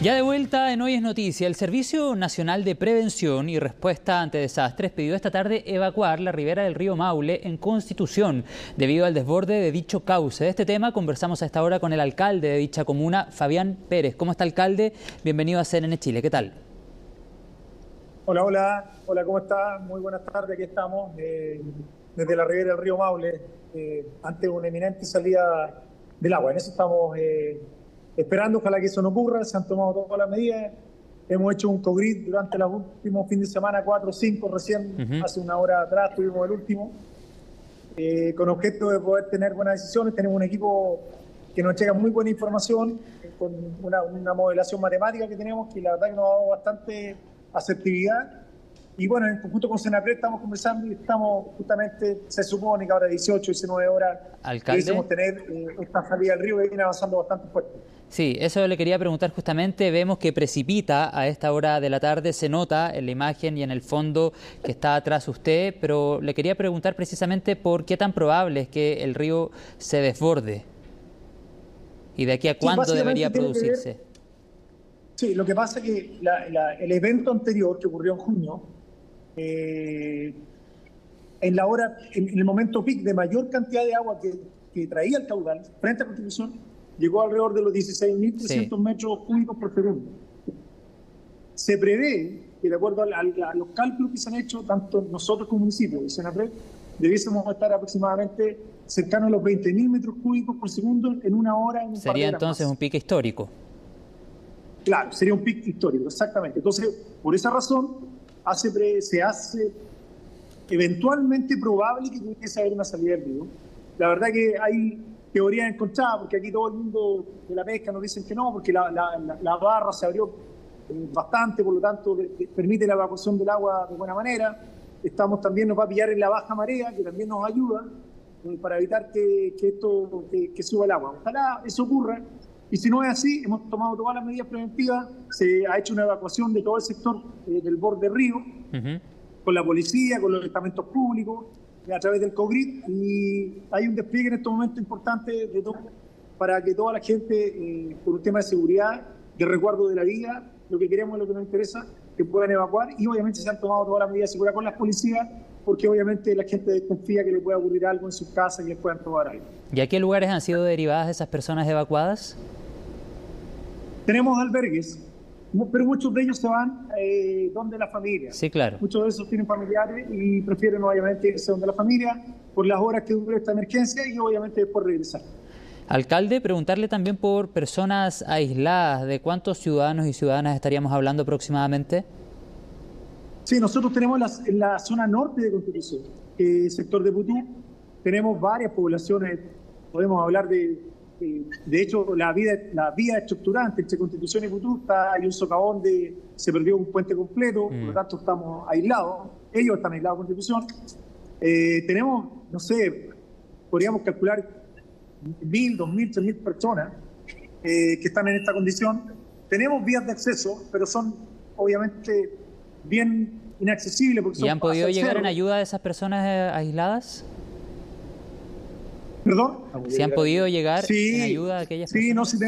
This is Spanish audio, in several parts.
Ya de vuelta en Hoy es Noticia, el Servicio Nacional de Prevención y Respuesta ante Desastres pidió esta tarde evacuar la ribera del río Maule en Constitución debido al desborde de dicho cauce. De este tema conversamos a esta hora con el alcalde de dicha comuna, Fabián Pérez. ¿Cómo está, alcalde? Bienvenido a CNN Chile. ¿Qué tal? Hola, hola. Hola, ¿cómo está? Muy buenas tardes. Aquí estamos eh, desde la ribera del río Maule eh, ante una eminente salida del agua. En eso estamos... Eh, esperando, ojalá que eso no ocurra, se han tomado todas las medidas. Hemos hecho un COGRID durante los últimos fines de semana, cuatro o cinco, recién hace una hora atrás tuvimos el último, eh, con objeto de poder tener buenas decisiones. Tenemos un equipo que nos llega muy buena información, con una, una modelación matemática que tenemos, que la verdad que nos ha dado bastante asertividad y bueno, en conjunto con Senapred estamos conversando y estamos justamente, se supone que ahora 18, 19 horas, queremos tener eh, esta salida del río que viene avanzando bastante fuerte. Sí, eso le quería preguntar justamente. Vemos que precipita a esta hora de la tarde, se nota en la imagen y en el fondo que está atrás usted, pero le quería preguntar precisamente por qué tan probable es que el río se desborde y de aquí a cuándo debería producirse. sí, lo que pasa es que el evento anterior que ocurrió en junio, eh, en la hora, en, el momento pic de mayor cantidad de agua que, traía el caudal frente a Constitución, llegó alrededor de los 16.300 metros cúbicos por segundo. Se prevé que de acuerdo a, los cálculos que se han hecho, tanto nosotros como municipio y Senapred, debiésemos estar aproximadamente cercanos a los 20.000 metros cúbicos por segundo en una hora. En sería entonces un pico histórico. Claro, sería un pico histórico, exactamente. Entonces, por esa razón, se hace eventualmente probable que pudiese haber una salida del río. La verdad que hay teorías encontradas, porque aquí todo el mundo de la pesca nos dicen que no, porque la, la, barra se abrió eh, bastante, por lo tanto permite la evacuación del agua de buena manera. Estamos también, nos va a pillar en la baja marea, que también nos ayuda eh, para evitar que, que esto que, suba el agua. Ojalá eso ocurra, y si no es así, hemos tomado todas las medidas preventivas, se ha hecho una evacuación de todo el sector eh, del borde río, con la policía, con los estamentos públicos, a través del COGRID, y hay un despliegue en este momento importante de todo, para que toda la gente, eh, por un tema de seguridad, de resguardo de la vida, lo que queremos, lo que nos interesa, que puedan evacuar, y obviamente se han tomado todas las medidas de seguridad con las policías, porque obviamente la gente desconfía que le pueda ocurrir algo en sus casas, que les puedan robar algo. ¿Y a qué lugares han sido derivadas esas personas evacuadas? Tenemos albergues, pero muchos de ellos se van eh, donde la familia. Sí, claro. Muchos de esos tienen familiares y prefieren obviamente irse donde la familia por las horas que dure esta emergencia y obviamente después regresar. Alcalde, preguntarle también por personas aisladas, ¿de cuántos ciudadanos y ciudadanas estaríamos hablando aproximadamente? Sí, nosotros tenemos en la zona norte de Constitución, eh, sector de Putú, tenemos varias poblaciones, podemos hablar de de hecho, la, vida, la vía estructurante entre Constitución y Putusta hay un socavón de se perdió un puente completo, por lo mm. tanto estamos aislados, ellos están aislados de Constitución. Eh, tenemos, no sé, podríamos calcular mil, dos mil, tres mil personas eh, que están en esta condición. Tenemos vías de acceso, pero son obviamente bien inaccesibles. Porque ¿Y han podido llegar en ayuda de esas personas eh, aisladas? ¿Perdón? ¿Se han podido llegar en ayuda a aquellas sí, No, sí,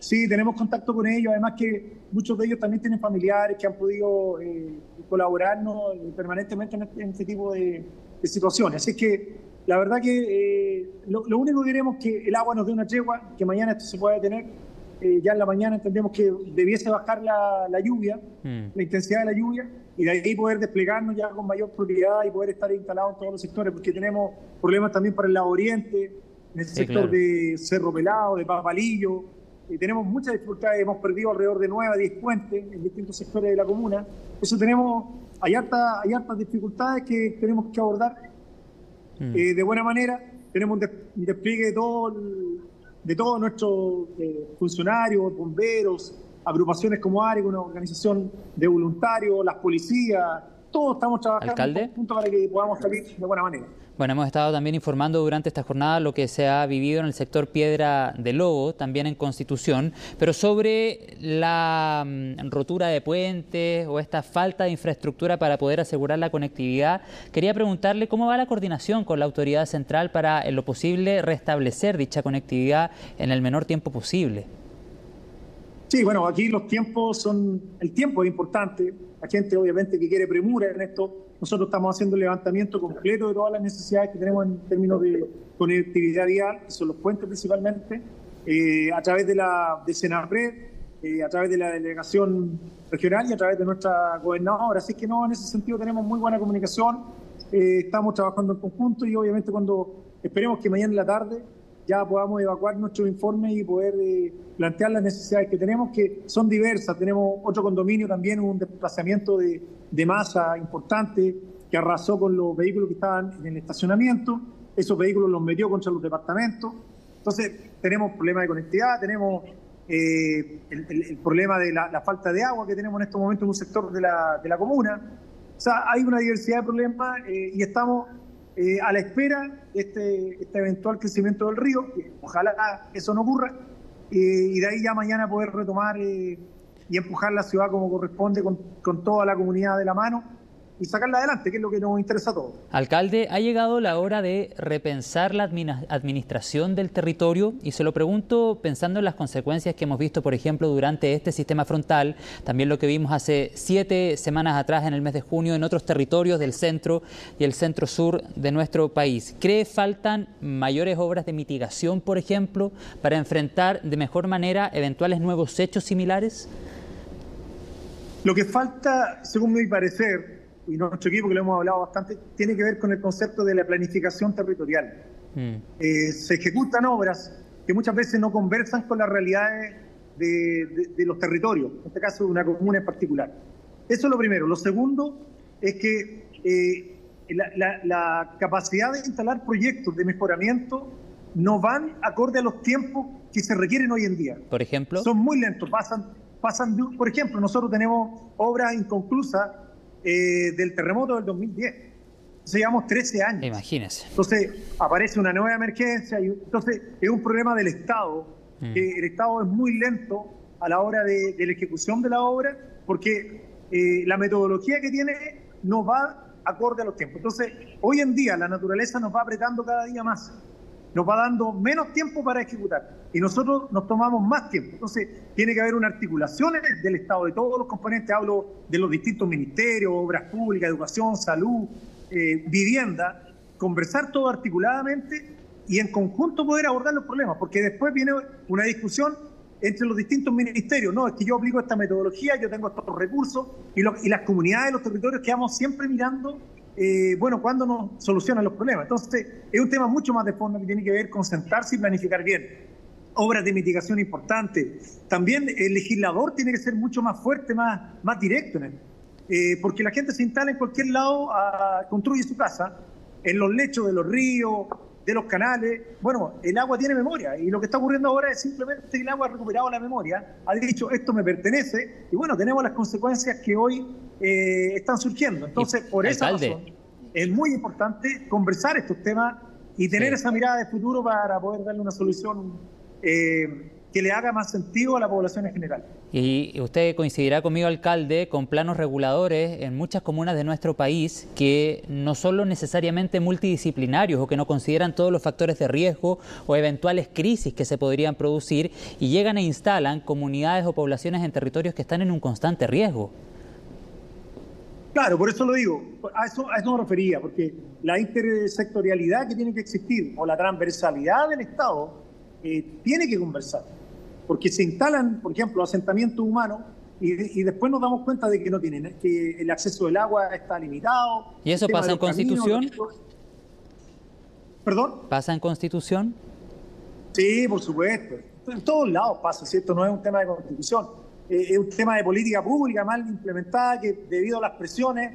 sí, tenemos contacto con ellos. Además que muchos de ellos también tienen familiares que han podido eh, colaborarnos permanentemente este, en este, tipo de, situaciones. Así que la verdad que eh, lo, único que queremos es que el agua nos dé una tregua, que mañana esto se pueda detener. Ya en la mañana entendemos que debiese bajar la, lluvia, mm. la intensidad de la lluvia, y de ahí poder desplegarnos ya con mayor propiedad y poder estar instalados en todos los sectores, porque tenemos problemas también para el lado oriente, en el sector de Cerro Pelado, de Papalillo, y tenemos muchas dificultades, hemos perdido alrededor de 9 a 10 puentes en distintos sectores de la comuna, eso tenemos, hay, harta, hay hartas dificultades que tenemos que abordar mm. eh, de buena manera, tenemos un, despliegue de todo de todos nuestros eh, funcionarios, bomberos, agrupaciones como ARE, una organización de voluntarios, las policías, todos estamos trabajando juntos para que podamos salir de buena manera. Bueno, hemos estado también informando durante esta jornada lo que se ha vivido en el sector Piedra de Lobo, también en Constitución, pero sobre la mm, rotura de puentes o esta falta de infraestructura para poder asegurar la conectividad, quería preguntarle cómo va la coordinación con la autoridad central para, en lo posible, restablecer dicha conectividad en el menor tiempo posible. Sí, bueno, aquí los tiempos son, el tiempo es importante, la gente obviamente que quiere premura en esto, nosotros estamos haciendo el levantamiento completo de todas las necesidades que tenemos en términos de conectividad vial, que son los puentes principalmente, eh, a través de la de Senapred, eh, a través de la delegación regional y a través de nuestra gobernadora. Así que no, en ese sentido tenemos muy buena comunicación, eh, estamos trabajando en conjunto y obviamente cuando esperemos que mañana en la tarde ya podamos evacuar nuestro informe y poder eh, plantear las necesidades que tenemos, que son diversas. Tenemos otro condominio también, un desplazamiento de, de masa importante que arrasó con los vehículos que estaban en el estacionamiento. Esos vehículos los metió contra los departamentos. Entonces, tenemos problemas de conectividad, tenemos eh, el, problema de la, la, falta de agua que tenemos en estos momentos en un sector de la, de la comuna. O sea, hay una diversidad de problemas eh, y estamos eh, a la espera de este, este, eventual crecimiento del río, ojalá eso no ocurra, eh, y de ahí ya mañana poder retomar eh, y empujar la ciudad como corresponde con, con toda la comunidad de la mano y sacarla adelante, que es lo que nos interesa a todos. Alcalde, ha llegado la hora de repensar la administración del territorio y se lo pregunto pensando en las consecuencias que hemos visto, por ejemplo, durante este sistema frontal, también lo que vimos hace siete semanas atrás en el mes de junio en otros territorios del centro y el centro sur de nuestro país. ¿Cree faltan mayores obras de mitigación, por ejemplo, para enfrentar de mejor manera eventuales nuevos hechos similares? Lo que falta, según mi parecer, y nuestro equipo, que lo hemos hablado bastante, tiene que ver con el concepto de la planificación territorial. Mm. Eh, se ejecutan obras que muchas veces no conversan con las realidades de, de, de, los territorios, en este caso de una comuna en particular. Eso es lo primero. Lo segundo es que eh, la, la, la, capacidad de instalar proyectos de mejoramiento no van acorde a los tiempos que se requieren hoy en día. Por ejemplo. Son muy lentos. Pasan, pasan por ejemplo, nosotros tenemos obras inconclusas eh, del terremoto del 2010. Entonces llevamos 13 años. Imagínese. Entonces aparece una nueva emergencia y entonces es un problema del Estado, mm. que el Estado es muy lento a la hora de, de la ejecución de la obra porque eh, la metodología que tiene no va acorde a los tiempos. Entonces, hoy en día la naturaleza nos va apretando cada día más nos va dando menos tiempo para ejecutar y nosotros nos tomamos más tiempo. Entonces, tiene que haber una articulación del Estado, de todos los componentes, hablo de los distintos ministerios, obras públicas, educación, salud, eh, vivienda, conversar todo articuladamente y en conjunto poder abordar los problemas, porque después viene una discusión entre los distintos ministerios. No, es que yo aplico esta metodología, yo tengo estos recursos y, y las comunidades, los territorios quedamos siempre mirando eh, bueno, ¿cuándo nos solucionan los problemas? Entonces, es un tema mucho más de fondo que tiene que ver con sentarse y planificar bien. Obras de mitigación importantes. También el legislador tiene que ser mucho más fuerte, más, más directo en él. Eh, porque la gente se instala en cualquier lado, a, construye su casa, en los lechos de los ríos, de los canales. Bueno, el agua tiene memoria y lo que está ocurriendo ahora es simplemente que el agua ha recuperado la memoria, ha dicho esto me pertenece y bueno, tenemos las consecuencias que hoy eh, están surgiendo. Entonces, por esa razón, es muy importante conversar estos temas y tener sí. esa mirada de futuro para poder darle una solución eh, que le haga más sentido a la población en general. Y usted coincidirá conmigo, alcalde, con planos reguladores en muchas comunas de nuestro país que no son necesariamente multidisciplinarios o que no consideran todos los factores de riesgo o eventuales crisis que se podrían producir y llegan e instalan comunidades o poblaciones en territorios que están en un constante riesgo. Claro, por eso lo digo, a eso, a eso me refería, porque la intersectorialidad que tiene que existir o la transversalidad del Estado eh, tiene que conversar, porque se instalan, por ejemplo, asentamientos humanos y, y, después nos damos cuenta de que no tienen, que el acceso del agua está limitado. ¿Y eso pasa en Constitución? ¿Perdón? ¿Pasa en Constitución? Sí, por supuesto. En todos lados pasa, ¿cierto? No es un tema de Constitución eh, es un tema de política pública mal implementada que debido a las presiones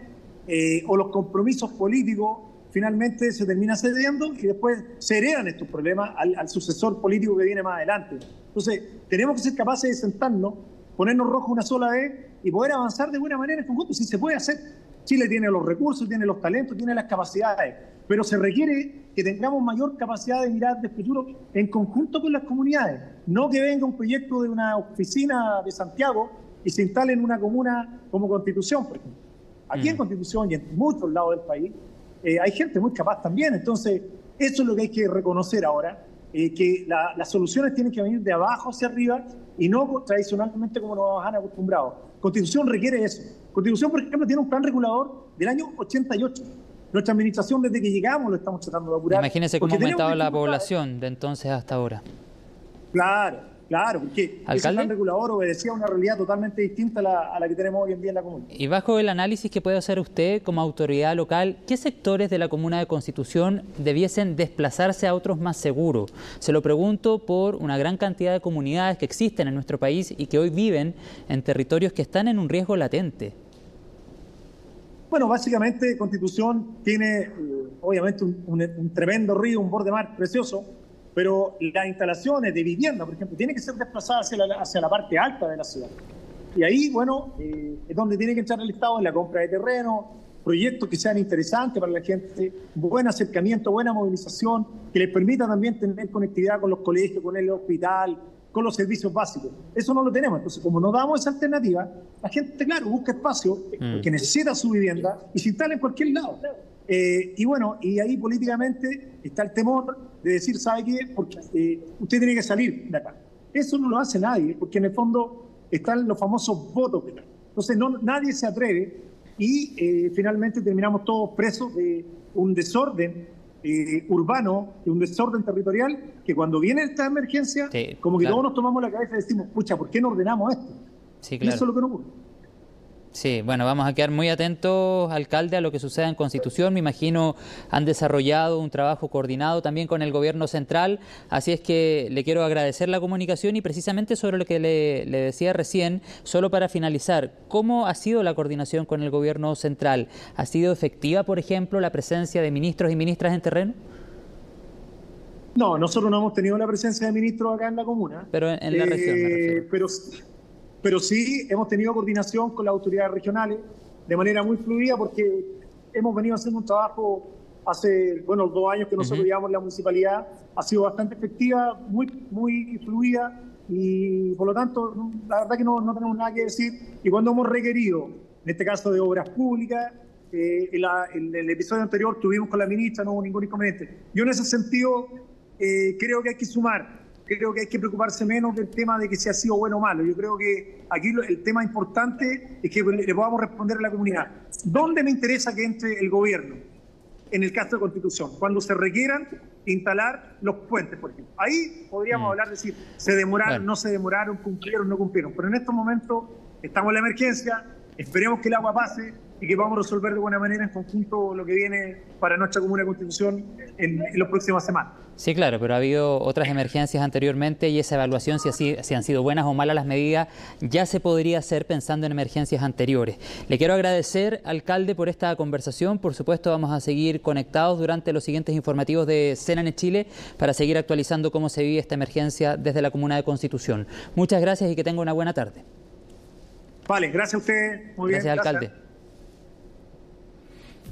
eh, o los compromisos políticos finalmente se termina cediendo y después se heredan estos problemas al, al, sucesor político que viene más adelante. Entonces, tenemos que ser capaces de sentarnos, ponernos rojo una sola vez y poder avanzar de buena manera en conjunto. Si se puede hacer, Chile tiene los recursos, tiene los talentos, tiene las capacidades, pero se requiere que tengamos mayor capacidad de mirar de futuro en conjunto con las comunidades. No que venga un proyecto de una oficina de Santiago y se instale en una comuna como Constitución, por ejemplo. Aquí mm. en Constitución y en muchos lados del país eh, hay gente muy capaz también. Entonces, eso es lo que hay que reconocer ahora. eh, que las soluciones tienen que venir de abajo hacia arriba y no tradicionalmente como nos han acostumbrado. Constitución requiere eso. Constitución, por ejemplo, tiene un plan regulador del año 88. Nuestra administración, desde que llegamos, lo estamos tratando de apurar. Imagínense cómo ha aumentado la población de entonces hasta ahora. Claro, Claro, porque ese plan regulador obedecía a una realidad totalmente distinta a la, que tenemos hoy en día en la comuna. Y bajo el análisis que puede hacer usted como autoridad local, ¿qué sectores de la comuna de Constitución debiesen desplazarse a otros más seguros? Se lo pregunto por una gran cantidad de comunidades que existen en nuestro país y que hoy viven en territorios que están en un riesgo latente. Bueno, básicamente Constitución tiene eh, obviamente un, un tremendo río, un borde mar precioso, pero las instalaciones de vivienda, por ejemplo, tienen que ser desplazadas hacia la, hacia la parte alta de la ciudad. Y ahí, bueno, eh, es donde tiene que entrar el Estado en la compra de terreno, proyectos que sean interesantes para la gente, buen acercamiento, buena movilización, que les permita también tener conectividad con los colegios, con el hospital, con los servicios básicos. Eso no lo tenemos. Entonces, como no damos esa alternativa, la gente, claro, busca espacio, mm. que necesita su vivienda y se instala en cualquier lado. Eh, y bueno, y ahí políticamente está el temor de decir, ¿sabe qué? Porque eh, usted tiene que salir de acá. Eso no lo hace nadie, porque en el fondo están los famosos votos. Entonces no, nadie se atreve y eh, finalmente terminamos todos presos de un desorden urbano, de un desorden territorial, que cuando viene esta emergencia, como que todos nos tomamos la cabeza y decimos, pucha, ¿por qué no ordenamos esto? Sí, claro. Y eso es lo que no ocurre. Sí, bueno, vamos a quedar muy atentos, alcalde, a lo que suceda en Constitución. Me imagino han desarrollado un trabajo coordinado también con el gobierno central, así es que le quiero agradecer la comunicación y precisamente sobre lo que le, decía recién, solo para finalizar, ¿cómo ha sido la coordinación con el gobierno central? ¿Ha sido efectiva, por ejemplo, la presencia de ministros y ministras en terreno? No, nosotros no hemos tenido la presencia de ministros acá en la comuna. Pero en, la región. Eh, pero pero sí hemos tenido coordinación con las autoridades regionales de manera muy fluida porque hemos venido haciendo un trabajo hace, bueno, dos años que nosotros llevamos la municipalidad, ha sido bastante efectiva, muy, muy fluida y por lo tanto, la verdad que no, no tenemos nada que decir. Y cuando hemos requerido, en este caso de obras públicas, eh, en, el episodio anterior tuvimos con la ministra, no hubo ningún inconveniente. Yo en ese sentido eh, creo que hay que sumar creo que hay que preocuparse menos del tema de que si ha sido bueno o malo. Yo creo que aquí el tema importante es que le podamos responder a la comunidad. ¿Dónde me interesa que entre el gobierno? En el caso de Constitución, cuando se requieran instalar los puentes, por ejemplo. Ahí podríamos mm. hablar de si se demoraron, no se demoraron, cumplieron, no cumplieron. Pero en estos momentos estamos en la emergencia, esperemos que el agua pase, y que vamos a resolver de buena manera en conjunto lo que viene para nuestra comuna constitución en, en las próximas semanas. Sí, claro, pero ha habido otras emergencias anteriormente y esa evaluación, si, así, si han sido buenas o malas las medidas, ya se podría hacer pensando en emergencias anteriores. Le quiero agradecer, alcalde, por esta conversación. Por supuesto, vamos a seguir conectados durante los siguientes informativos de Senane Chile para seguir actualizando cómo se vive esta emergencia desde la comuna de Constitución. Muchas gracias y que tenga una buena tarde. Vale, gracias a usted. Muy bien. Gracias, alcalde.